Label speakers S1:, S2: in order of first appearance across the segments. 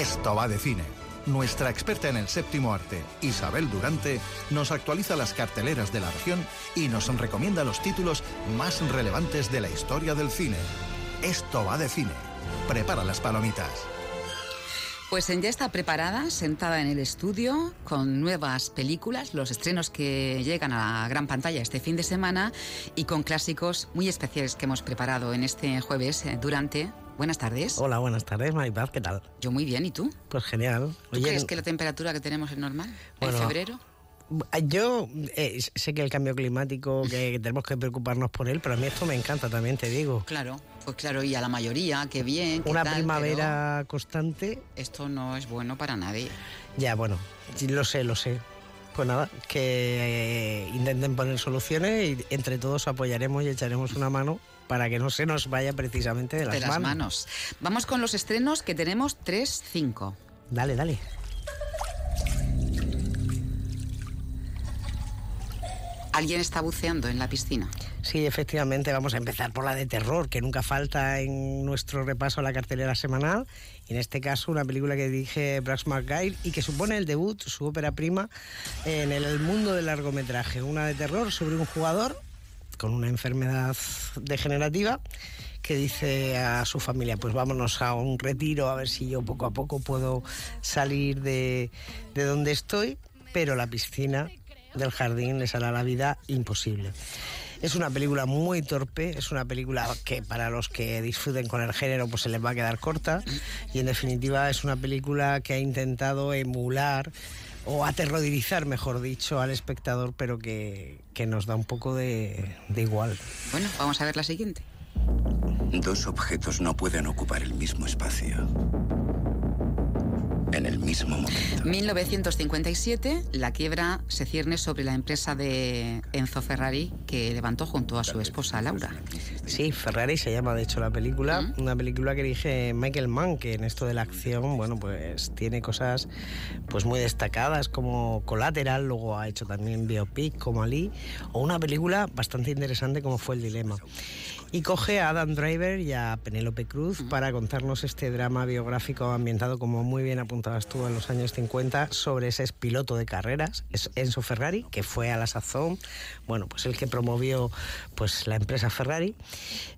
S1: Esto va de cine. Nuestra experta en el séptimo arte, Isabel Durante, nos actualiza las carteleras de la región y nos recomienda los títulos más relevantes de la historia del cine. Esto va de cine. Prepara las palomitas.
S2: Pues ya está preparada, sentada en el estudio, con nuevas películas, los estrenos que llegan a la gran pantalla este fin de semana y con clásicos muy especiales que hemos preparado en este jueves eh, durante. Buenas tardes.
S3: Hola, buenas tardes, Maripaz, ¿qué tal?
S2: Yo muy bien, ¿y tú?
S3: Pues genial.
S2: ¿Tú crees que la temperatura que tenemos es normal en febrero?
S3: Yo eh, sé que el cambio climático, que tenemos que preocuparnos por él, pero a mí esto me encanta también, te digo.
S2: Claro, pues claro, y a la mayoría, qué bien.
S3: Una primavera constante.
S2: Esto no es bueno para nadie.
S3: Ya, bueno, lo sé, lo sé. Pues nada, que eh, intenten poner soluciones y entre todos apoyaremos y echaremos una mano para que no se nos vaya precisamente de las,
S2: de las manos. Vamos con los estrenos que tenemos 3-5.
S3: Dale, dale.
S2: ¿Alguien está buceando en la piscina?
S3: Sí, efectivamente, vamos a empezar por la de terror, que nunca falta en nuestro repaso a la cartelera semanal. En este caso, una película que dirige Brax McGuire y que supone el debut, su ópera prima, en el mundo del largometraje. Una de terror sobre un jugador con una enfermedad degenerativa que dice a su familia, pues vámonos a un retiro a ver si yo poco a poco puedo salir de, de donde estoy, pero la piscina del jardín les hará la vida imposible. Es una película muy torpe, es una película que para los que disfruten con el género pues se les va a quedar corta y en definitiva es una película que ha intentado emular o aterrorizar, mejor dicho, al espectador, pero que, que nos da un poco de, de igual.
S2: Bueno, vamos a ver la siguiente.
S4: Dos objetos no pueden ocupar el mismo espacio en el mismo momento.
S2: 1957, la quiebra se cierne sobre la empresa de Enzo Ferrari que levantó junto a su esposa Laura.
S3: Sí, Ferrari se llama de hecho la película, una película que dirige Michael Mann, que en esto de la acción, bueno, pues tiene cosas pues muy destacadas como Collateral, luego ha hecho también biopic como Ali, o una película bastante interesante como fue El Dilema. Y coge a Adam Driver y a Penélope Cruz para contarnos este drama biográfico ambientado, como muy bien apuntabas tú, en los años 50, sobre ese piloto de carreras, Enzo Ferrari, que fue a la sazón, bueno, pues el que promovió pues la empresa Ferrari,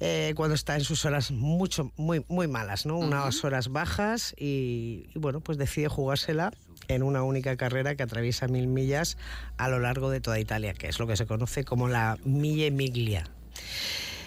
S3: eh, cuando está en sus horas mucho, muy, muy malas, ¿no? Unas horas bajas y, y bueno, pues decide jugársela en una única carrera que atraviesa mil millas a lo largo de toda Italia, que es lo que se conoce como la Mille Miglia.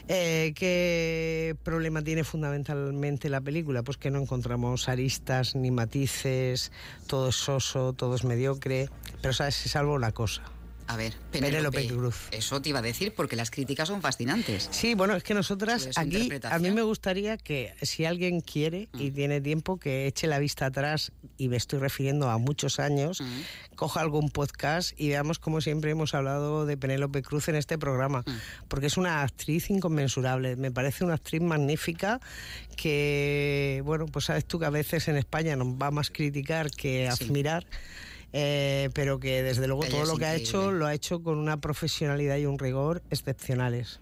S3: Eh, ¿Qué problema tiene fundamentalmente la película? Pues que no encontramos aristas ni matices, todo es soso, todo es mediocre, pero sabes, salvo una cosa,
S2: a ver,
S3: Penélope Cruz.
S2: Eso te iba a decir porque las críticas son fascinantes.
S3: Sí, bueno, es que nosotras aquí, a mí me gustaría que si alguien quiere y mm. tiene tiempo, que eche la vista atrás, y me estoy refiriendo a muchos años, mm. coja algún podcast y veamos como siempre hemos hablado de Penélope Cruz en este programa, mm. porque es una actriz inconmensurable, me parece una actriz magnífica que, bueno, pues sabes tú que a veces en España nos va más criticar que admirar. Eh, pero que desde luego todo lo que ha hecho lo ha hecho con una profesionalidad y un rigor excepcionales.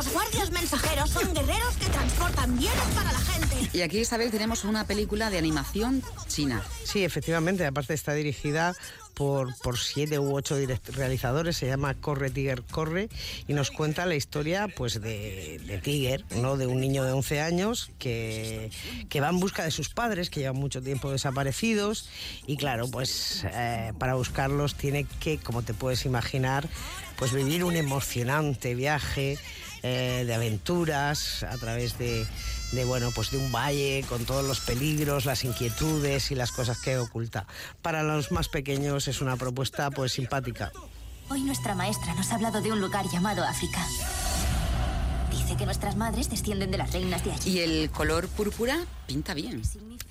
S5: Los guardias mensajeros son guerreros que transportan bienes para la gente.
S2: Y aquí, Isabel, tenemos una película de animación china.
S3: Sí, efectivamente, aparte está dirigida por, por siete u ocho realizadores, se llama Corre Tiger Corre y nos cuenta la historia pues de, de Tiger, ¿no? de un niño de 11 años que, que, va en busca de sus padres que llevan mucho tiempo desaparecidos y claro, pues eh, para buscarlos tiene que, como te puedes imaginar, pues vivir un emocionante viaje eh, de aventuras a través de, de, bueno, pues de un valle con todos los peligros, las inquietudes y las cosas que oculta. Para los más pequeños es una propuesta pues simpática.
S5: Hoy nuestra maestra nos ha hablado de un lugar llamado África. Que nuestras madres descienden de las reinas de allí.
S2: ¿Y el color púrpura pinta bien?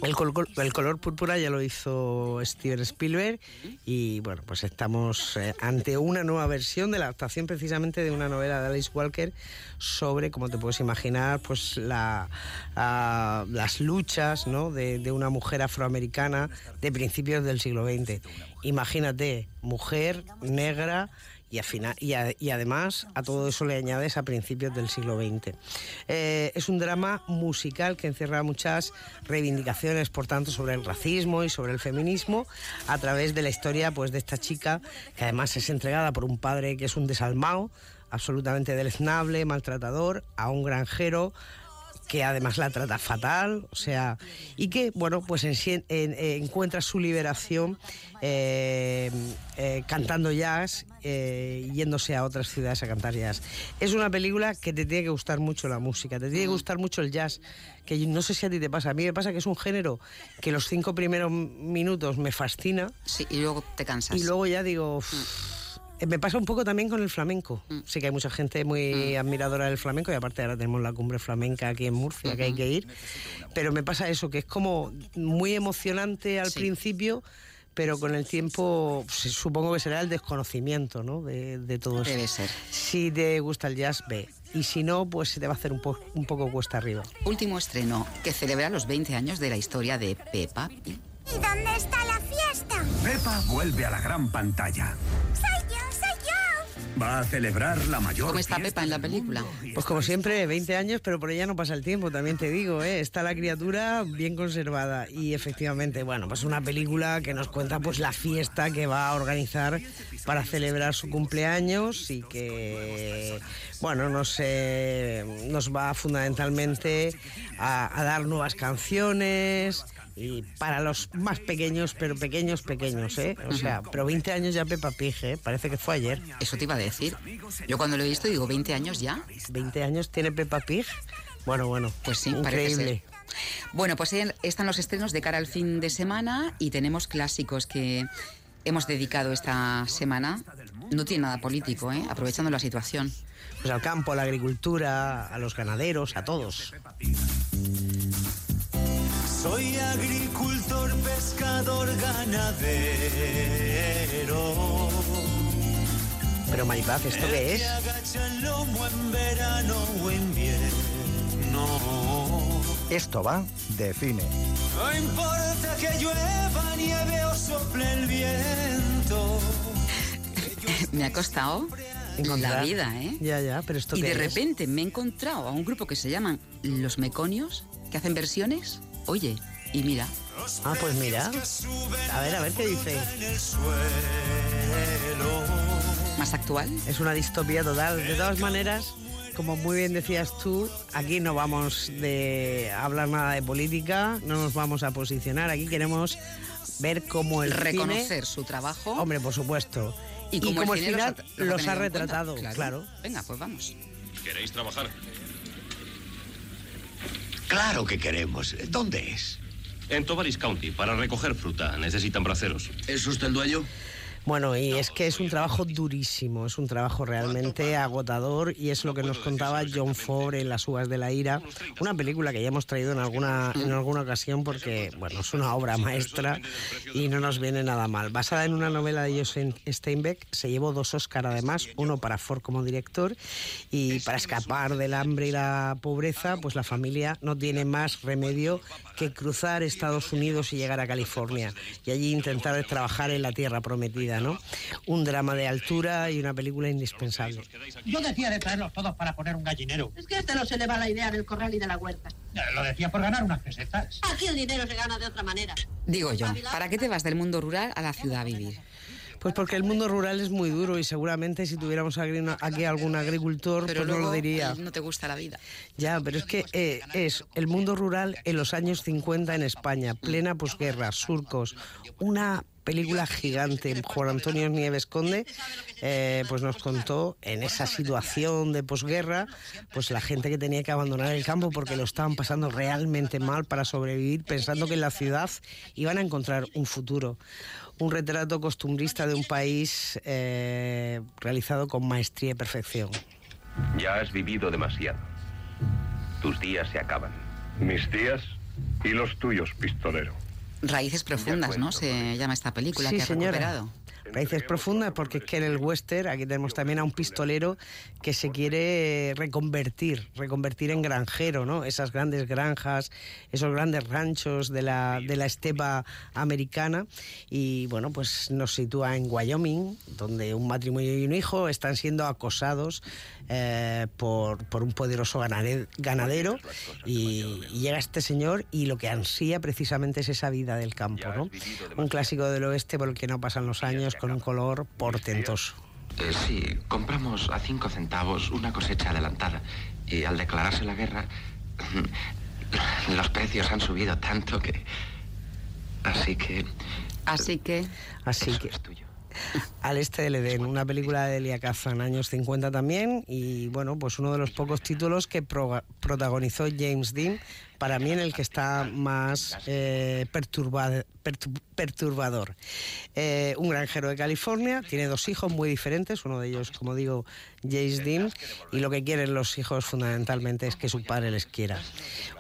S3: El, color púrpura ya lo hizo Steven Spielberg y bueno, pues estamos eh, ante una nueva versión de la adaptación precisamente de una novela de Alice Walker sobre, como te puedes imaginar, pues la, las luchas ¿no? de, de una mujer afroamericana de principios del siglo XX. Imagínate, mujer negra y, y, además a todo eso le añades a principios del siglo XX. Eh, es un drama musical que encierra muchas reivindicaciones, por tanto, sobre el racismo y sobre el feminismo a través de la historia pues, de esta chica que además es entregada por un padre que es un desalmado, absolutamente deleznable, maltratador, a un granjero que además la trata fatal, o sea, y que, bueno, pues encuentra su liberación eh, eh, cantando jazz, eh, yéndose a otras ciudades a cantar jazz. Es una película que te tiene que gustar mucho la música, te tiene que gustar mucho el jazz, que no sé si a ti te pasa, a mí me pasa que es un género que los cinco primeros minutos me fascina.
S2: Sí, y luego te cansas.
S3: Y luego ya digo... Eh, me pasa un poco también con el flamenco. Mm. Sí que hay mucha gente muy mm. admiradora del flamenco y aparte ahora tenemos la cumbre flamenca aquí en Murcia que hay que ir. Pero me pasa eso, que es como muy emocionante al principio, pero con el tiempo pues, supongo que será el desconocimiento ¿no? de, todo eso.
S2: Debe ser.
S3: Si te gusta el jazz, ve. Y si no, pues se te va a hacer un, un poco cuesta arriba.
S2: Último estreno, que celebra los 20 años de la historia de Peppa.
S6: ¿Y dónde está la fiesta?
S7: Peppa vuelve a la gran pantalla. Va a celebrar la mayor.
S2: ¿Cómo está Pepa en la película?
S3: Pues como siempre, 20 años, pero por ella no pasa el tiempo, también te digo, ¿eh? está la criatura bien conservada. Y efectivamente, bueno, pues una película que nos cuenta pues la fiesta que va a organizar para celebrar su cumpleaños y que, bueno, nos, nos va fundamentalmente a, a dar nuevas canciones y para los más pequeños, pero pequeños, pequeños, ¿eh? O sea, pero 20 años ya Pepa Pig, ¿eh? Parece que fue ayer.
S2: Eso te iba a decir. Yo cuando lo he visto digo, ¿20 años ya?
S3: ¿20 años tiene Pepa Pig? Bueno, bueno, pues sí, increíble.
S2: Bueno, pues están los estrenos de cara al fin de semana y tenemos clásicos que hemos dedicado esta semana. No tiene nada político, ¿eh? aprovechando la situación.
S3: Pues al campo, a la agricultura, a los ganaderos, a todos.
S8: Soy agricultor, pescador, ganadero.
S3: Pero Maripaz, ¿esto qué es?
S1: Esto va de cine.
S8: No importa que llueva, nieve o sople el viento.
S2: Me ha costado la vida, ¿eh?
S3: Ya, ya, pero esto
S2: Y de repente me he encontrado a un grupo que se llaman Los Meconios, que hacen versiones Oye, y mira.
S3: Ah, pues mira. A ver, a ver qué dice.
S2: ¿Más actual?
S3: Es una distopía total. De todas maneras, como muy bien decías tú, aquí no vamos de hablar nada de política, no nos vamos a posicionar. Aquí queremos ver cómo el
S2: reconocer su trabajo.
S3: Hombre, por supuesto. Y, cómo el final los ha, retratado, claro.
S2: Venga, pues vamos.
S9: ¿Queréis trabajar?
S10: Claro que queremos. ¿Dónde es?
S9: En Tovaris County, para recoger fruta. Necesitan braceros.
S10: ¿Es usted el dueño?
S3: Bueno, y es que es un trabajo durísimo, es un trabajo realmente agotador y es lo que nos contaba John Ford en Las uvas de la ira, una película que ya hemos traído en alguna, en alguna ocasión porque, bueno, es una obra maestra y no nos viene nada mal. Basada en una novela de Joseph Steinbeck, se llevó dos Oscar además, uno para Ford como director y para escapar del hambre y la pobreza, pues la familia no tiene más remedio que cruzar Estados Unidos y llegar a California y allí intentar trabajar en la tierra prometida. Un drama de altura y una película indispensable.
S11: Yo decía de traerlos todos para poner un gallinero.
S12: Es que a este no se le va la idea del corral y de la huerta.
S11: Lo decía por ganar unas pesetas.
S12: Aquí el dinero se gana de otra manera.
S2: Digo yo, ¿para qué te vas del mundo rural a la ciudad a vivir?
S3: Pues porque el mundo rural es muy duro y seguramente si tuviéramos aquí algún agricultor, pues no lo diría.
S2: No te gusta la vida.
S3: Ya, pero es que eh, es el mundo rural en los años 50 en España, plena posguerra, surcos, una película gigante. Juan Antonio Nieves Conde eh, pues nos contó en esa situación de posguerra, pues la gente que tenía que abandonar el campo porque lo estaban pasando realmente mal para sobrevivir, pensando que en la ciudad iban a encontrar un futuro. Un retrato costumbrista de un país eh, realizado con maestría y perfección.
S13: Ya has vivido demasiado. Tus días se acaban.
S14: Mis días y los tuyos, pistolero.
S2: Raíces profundas, ¿no? Se llama esta película que ha recuperado.
S3: Raíces profundas porque es que en el western aquí tenemos también a un pistolero que se quiere reconvertir, reconvertir en granjero, ¿no? Esas grandes granjas, esos grandes ranchos de la, de la estepa americana y bueno, pues nos sitúa en Wyoming, donde un matrimonio y un hijo están siendo acosados eh, por, por, un poderoso ganadero y, y, llega este señor y lo que ansía precisamente es esa vida del campo, ¿no? Un clásico del oeste por el que no pasan los años con un color portentoso.
S15: Eh, sí, compramos a cinco centavos una cosecha adelantada y al declararse la guerra los precios han subido tanto que... Así que...
S2: Así que...
S3: Así que... Es tuyo. Al este del Edén, una película de Elia Kazan, años 50 también, y bueno, pues uno de los pocos títulos que pro protagonizó James Dean, para mí en el que está más eh, perturbado, perturbador. Eh, un granjero de California, tiene dos hijos muy diferentes, uno de ellos, como digo, James Dean, y lo que quieren los hijos fundamentalmente es que su padre les quiera.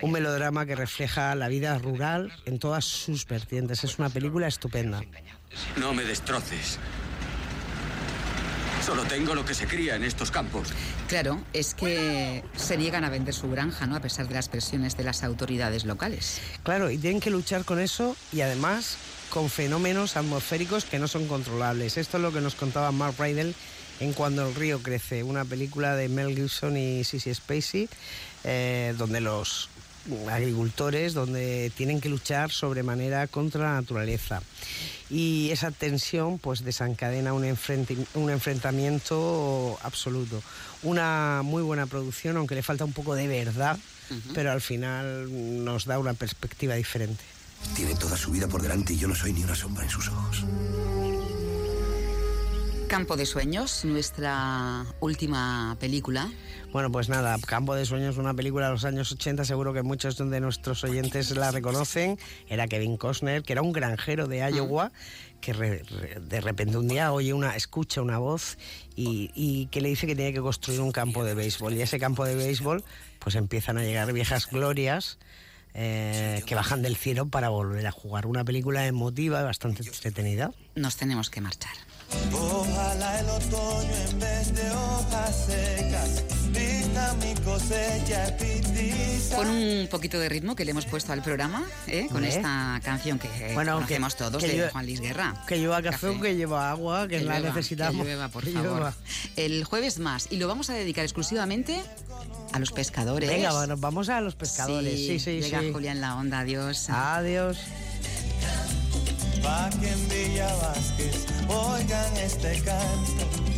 S3: Un melodrama que refleja la vida rural en todas sus vertientes. Es una película estupenda.
S10: No me destroces. Solo tengo lo que se cría en estos campos.
S2: Claro, es que se niegan a vender su granja, ¿no? A pesar de las presiones de las autoridades locales.
S3: Claro, y tienen que luchar con eso y además con fenómenos atmosféricos que no son controlables. Esto es lo que nos contaba Mark Rydell en Cuando el río crece, una película de Mel Gibson y Sissy Spacey, eh, donde los agricultores donde tienen que luchar sobremanera contra la naturaleza. Y esa tensión pues desencadena un, un enfrentamiento absoluto. Una muy buena producción, aunque le falta un poco de verdad, pero al final nos da una perspectiva diferente.
S10: Tiene toda su vida por delante y yo no soy ni una sombra en sus ojos.
S2: Campo de Sueños, nuestra última película.
S3: Bueno, pues nada, Campo de Sueños, una película de los años 80, seguro que muchos de nuestros oyentes la reconocen. Era Kevin Costner, que era un granjero de Iowa, que de repente un día oye una, escucha una voz y, que le dice que tiene que construir un campo de béisbol. Y ese campo de béisbol, pues empiezan a llegar viejas glorias. Eh, que bajan del cielo para volver a jugar. Una película emotiva, bastante entretenida.
S2: Nos tenemos que marchar.
S8: Ojalá el otoño en vez de hojas secas vista mi cosecha
S2: Con un poquito de ritmo que le hemos puesto al programa, ¿eh? con ¿Eh? esta canción que bueno, conocemos todos de Juan Luis Guerra.
S3: Que lleva café, que lleva agua, que, la necesitamos.
S2: Que por favor. El jueves más. Y lo vamos a dedicar exclusivamente a los pescadores.
S3: Venga, bueno, vamos a los pescadores. Sí, sí,
S2: sí. Llega Julián la onda, adiós.
S3: Adiós
S8: pa' que en Villa Vázquez oigan este canto.